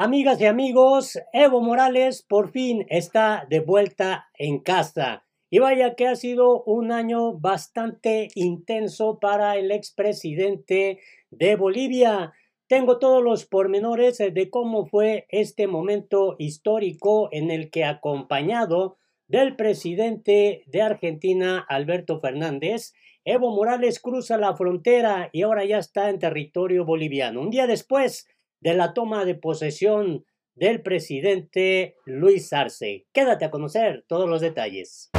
Amigas y amigos, Evo Morales por fin está de vuelta en casa. Y vaya que ha sido un año bastante intenso para el expresidente de Bolivia. Tengo todos los pormenores de cómo fue este momento histórico en el que acompañado del presidente de Argentina, Alberto Fernández, Evo Morales cruza la frontera y ahora ya está en territorio boliviano. Un día después de la toma de posesión del presidente Luis Arce. Quédate a conocer todos los detalles.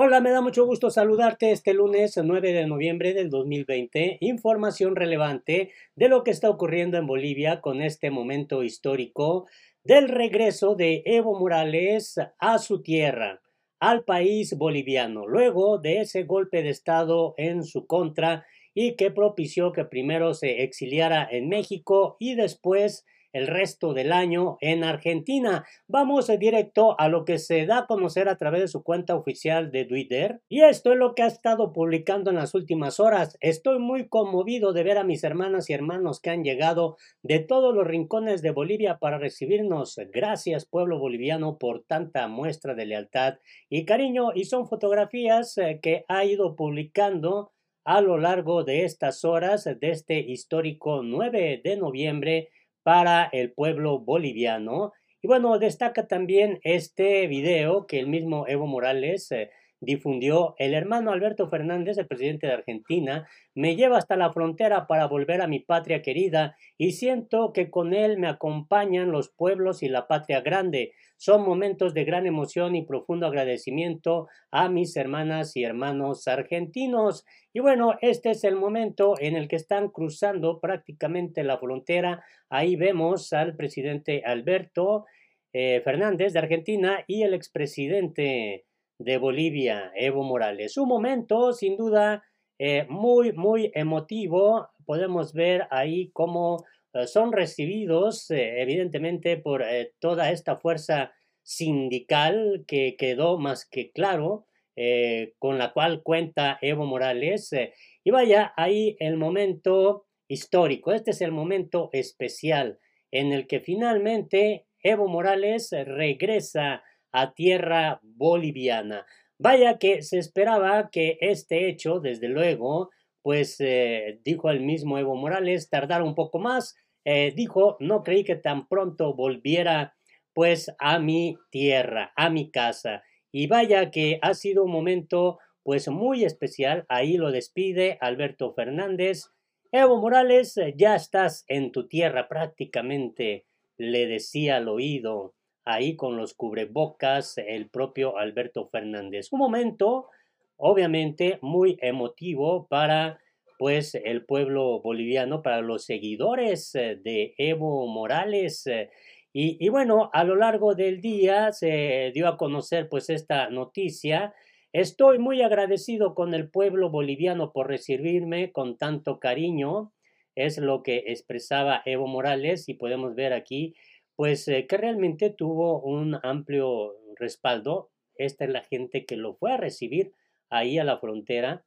Hola, me da mucho gusto saludarte este lunes 9 de noviembre del 2020. Información relevante de lo que está ocurriendo en Bolivia con este momento histórico del regreso de Evo Morales a su tierra, al país boliviano, luego de ese golpe de Estado en su contra y que propició que primero se exiliara en México y después el resto del año en Argentina. Vamos directo a lo que se da a conocer a través de su cuenta oficial de Twitter. Y esto es lo que ha estado publicando en las últimas horas. Estoy muy conmovido de ver a mis hermanas y hermanos que han llegado de todos los rincones de Bolivia para recibirnos. Gracias pueblo boliviano por tanta muestra de lealtad y cariño. Y son fotografías eh, que ha ido publicando a lo largo de estas horas de este histórico 9 de noviembre para el pueblo boliviano. Y bueno, destaca también este video que el mismo Evo Morales eh, difundió. El hermano Alberto Fernández, el presidente de Argentina, me lleva hasta la frontera para volver a mi patria querida y siento que con él me acompañan los pueblos y la patria grande. Son momentos de gran emoción y profundo agradecimiento a mis hermanas y hermanos argentinos. Y bueno, este es el momento en el que están cruzando prácticamente la frontera. Ahí vemos al presidente Alberto eh, Fernández de Argentina y el expresidente de Bolivia, Evo Morales. Un momento, sin duda, eh, muy, muy emotivo. Podemos ver ahí cómo eh, son recibidos, eh, evidentemente, por toda esta fuerza sindical que quedó más que claro, con la cual cuenta Evo Morales. y vaya, ahí el momento histórico, este es el momento especial en el que finalmente Evo Morales regresa a tierra boliviana. Vaya que se esperaba que este hecho, desde luego, pues eh, dijo el mismo Evo Morales, tardara un poco más. Eh, dijo, no creí que tan pronto volviera pues a mi tierra, a mi casa. Y vaya que ha sido un momento pues muy especial. Ahí lo despide Alberto Fernández. Evo Morales, ya estás en tu tierra prácticamente, le decía al oído ahí con los cubrebocas el propio Alberto Fernández. Un momento, obviamente, muy emotivo para pues el pueblo boliviano, para los seguidores eh, de Evo Morales. Eh, y, y, bueno, a lo largo del día se dio a conocer pues esta noticia. Estoy muy agradecido con el pueblo boliviano por recibirme con tanto cariño. Es lo que expresaba Evo Morales y podemos ver aquí pues eh, que realmente tuvo un amplio respaldo. Esta es la gente que lo fue a recibir ahí a la frontera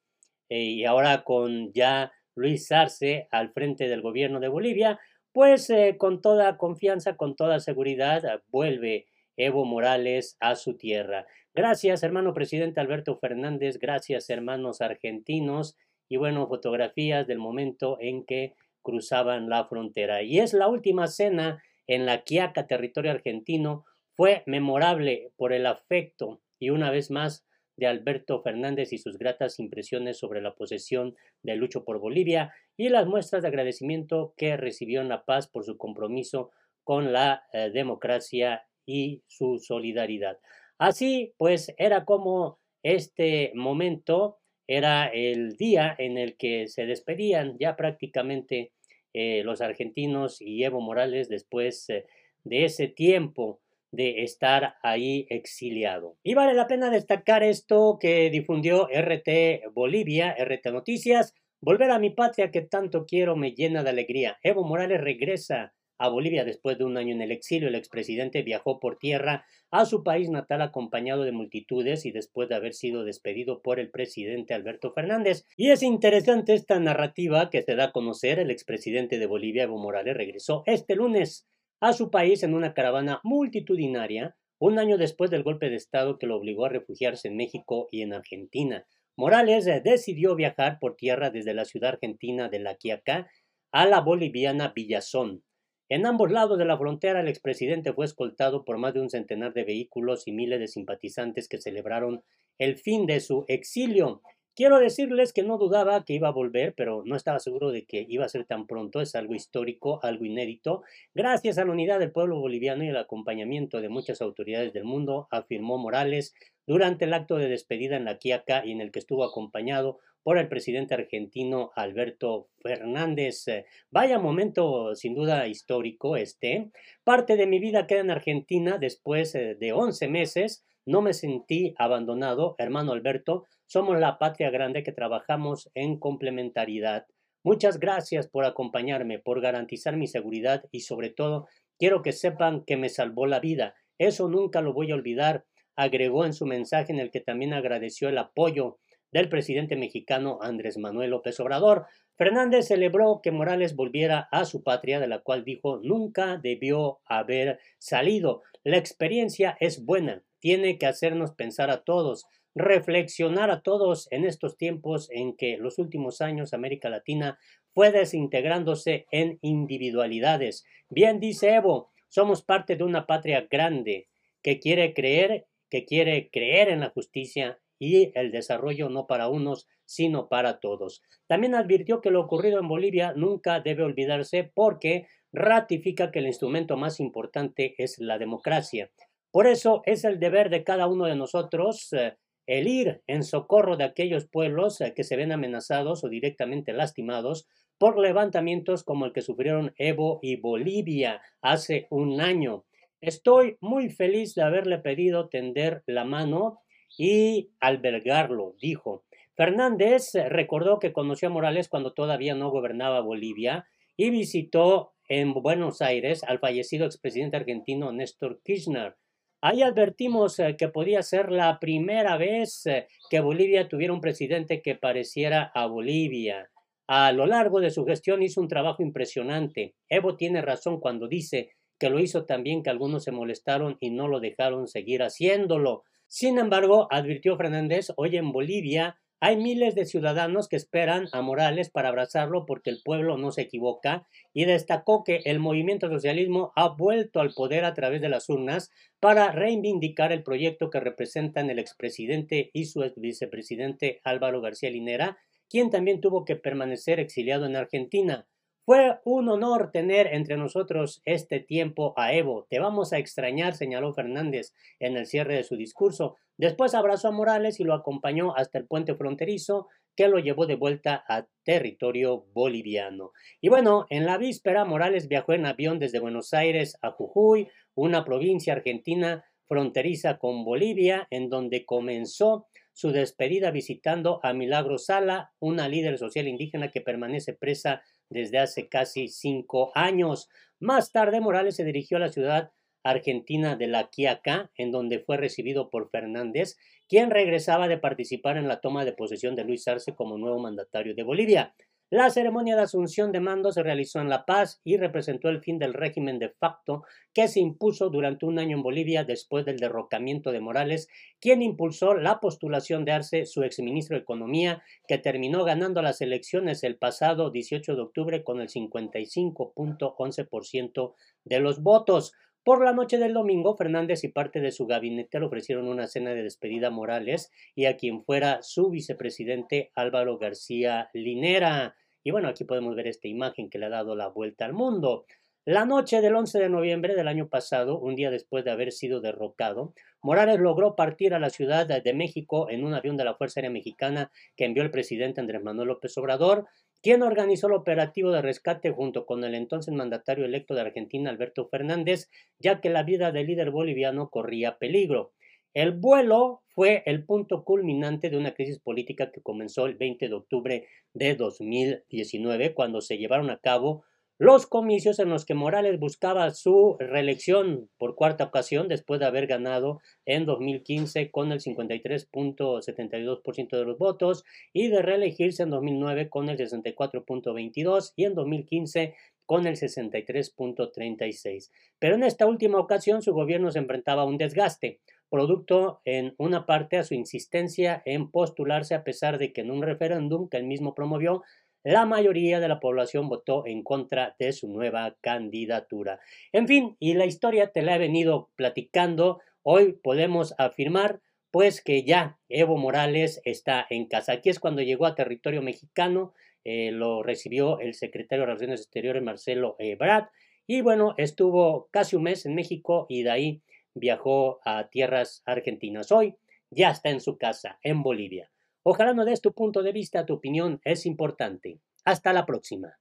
eh, y ahora con ya Luis Arce al frente del gobierno de Bolivia, pues eh, con toda confianza, con toda seguridad, vuelve Evo Morales a su tierra. Gracias, hermano presidente Alberto Fernández, gracias, hermanos argentinos, y bueno, fotografías del momento en que cruzaban la frontera. Y es la última cena en la Quiaca, territorio argentino, fue memorable por el afecto y una vez más de Alberto Fernández y sus gratas impresiones sobre la posesión de Lucho por Bolivia y las muestras de agradecimiento que recibió en La Paz por su compromiso con la eh, democracia y su solidaridad. Así pues, era como este momento era el día en el que se despedían ya prácticamente eh, los argentinos y Evo Morales después eh, de ese tiempo de estar ahí exiliado. Y vale la pena destacar esto que difundió RT Bolivia, RT Noticias. Volver a mi patria que tanto quiero me llena de alegría. Evo Morales regresa a Bolivia después de un año en el exilio. El expresidente viajó por tierra a su país natal acompañado de multitudes y después de haber sido despedido por el presidente Alberto Fernández. Y es interesante esta narrativa que se da a conocer. El expresidente de Bolivia, Evo Morales, regresó este lunes a su país en una caravana multitudinaria, un año después del golpe de Estado que lo obligó a refugiarse en México y en Argentina. Morales eh, decidió viajar por tierra desde la ciudad argentina de La Quiaca a la boliviana Villazón. En ambos lados de la frontera, el expresidente fue escoltado por más de un centenar de vehículos y miles de simpatizantes que celebraron el fin de su exilio. Quiero decirles que no dudaba que iba a volver, pero no estaba seguro de que iba a ser tan pronto. Es algo histórico, algo inédito. Gracias a la unidad del pueblo boliviano y el acompañamiento de muchas autoridades del mundo, afirmó Morales durante el acto de despedida en la Quiaca y en el que estuvo acompañado por el presidente argentino Alberto Fernández. Vaya momento sin duda histórico este. Parte de mi vida queda en Argentina después eh, de 11 meses. No me sentí abandonado, hermano Alberto. Somos la patria grande que trabajamos en complementariedad. Muchas gracias por acompañarme, por garantizar mi seguridad y sobre todo quiero que sepan que me salvó la vida. Eso nunca lo voy a olvidar, agregó en su mensaje en el que también agradeció el apoyo del presidente mexicano Andrés Manuel López Obrador. Fernández celebró que Morales volviera a su patria, de la cual dijo nunca debió haber salido. La experiencia es buena, tiene que hacernos pensar a todos, reflexionar a todos en estos tiempos en que los últimos años América Latina fue desintegrándose en individualidades. Bien dice Evo, somos parte de una patria grande que quiere creer, que quiere creer en la justicia y el desarrollo no para unos, sino para todos. También advirtió que lo ocurrido en Bolivia nunca debe olvidarse porque ratifica que el instrumento más importante es la democracia. Por eso es el deber de cada uno de nosotros eh, el ir en socorro de aquellos pueblos eh, que se ven amenazados o directamente lastimados por levantamientos como el que sufrieron Evo y Bolivia hace un año. Estoy muy feliz de haberle pedido tender la mano y albergarlo, dijo. Fernández recordó que conoció a Morales cuando todavía no gobernaba Bolivia y visitó en Buenos Aires al fallecido expresidente argentino Néstor Kirchner. Ahí advertimos eh, que podía ser la primera vez eh, que Bolivia tuviera un presidente que pareciera a Bolivia. A lo largo de su gestión hizo un trabajo impresionante. Evo tiene razón cuando dice que lo hizo también que algunos se molestaron y no lo dejaron seguir haciéndolo. Sin embargo, advirtió Fernández, hoy en Bolivia hay miles de ciudadanos que esperan a Morales para abrazarlo porque el pueblo no se equivoca y destacó que el movimiento socialismo ha vuelto al poder a través de las urnas para reivindicar el proyecto que representan el expresidente y su ex vicepresidente Álvaro García Linera, quien también tuvo que permanecer exiliado en Argentina. Fue un honor tener entre nosotros este tiempo a Evo. Te vamos a extrañar, señaló Fernández en el cierre de su discurso. Después abrazó a Morales y lo acompañó hasta el puente fronterizo que lo llevó de vuelta a territorio boliviano. Y bueno, en la víspera Morales viajó en avión desde Buenos Aires a Jujuy, una provincia argentina fronteriza con Bolivia, en donde comenzó su despedida visitando a Milagro Sala, una líder social indígena que permanece presa desde hace casi cinco años. Más tarde, Morales se dirigió a la ciudad argentina de La Quiaca, en donde fue recibido por Fernández, quien regresaba de participar en la toma de posesión de Luis Arce como nuevo mandatario de Bolivia. La ceremonia de asunción de mando se realizó en La Paz y representó el fin del régimen de facto que se impuso durante un año en Bolivia después del derrocamiento de Morales, quien impulsó la postulación de Arce, su exministro de Economía, que terminó ganando las elecciones el pasado 18 de octubre con el 55.11% de los votos. Por la noche del domingo, Fernández y parte de su gabinete le ofrecieron una cena de despedida a Morales y a quien fuera su vicepresidente Álvaro García Linera. Y bueno, aquí podemos ver esta imagen que le ha dado la vuelta al mundo. La noche del 11 de noviembre del año pasado, un día después de haber sido derrocado, Morales logró partir a la Ciudad de México en un avión de la Fuerza Aérea Mexicana que envió el presidente Andrés Manuel López Obrador, quien organizó el operativo de rescate junto con el entonces mandatario electo de Argentina, Alberto Fernández, ya que la vida del líder boliviano corría peligro. El vuelo fue el punto culminante de una crisis política que comenzó el 20 de octubre de 2019, cuando se llevaron a cabo los comicios en los que Morales buscaba su reelección por cuarta ocasión después de haber ganado en 2015 con el 53.72% de los votos y de reelegirse en 2009 con el 64.22 y en 2015 con el 63.36. Pero en esta última ocasión su gobierno se enfrentaba a un desgaste, producto en una parte a su insistencia en postularse a pesar de que en un referéndum que él mismo promovió la mayoría de la población votó en contra de su nueva candidatura. En fin, y la historia te la he venido platicando. Hoy podemos afirmar pues que ya Evo Morales está en casa. Aquí es cuando llegó a territorio mexicano, eh, lo recibió el secretario de Relaciones Exteriores Marcelo Ebrard y bueno, estuvo casi un mes en México y de ahí viajó a tierras argentinas. Hoy ya está en su casa, en Bolivia. Ojalá no des tu punto de vista, tu opinión es importante. Hasta la próxima.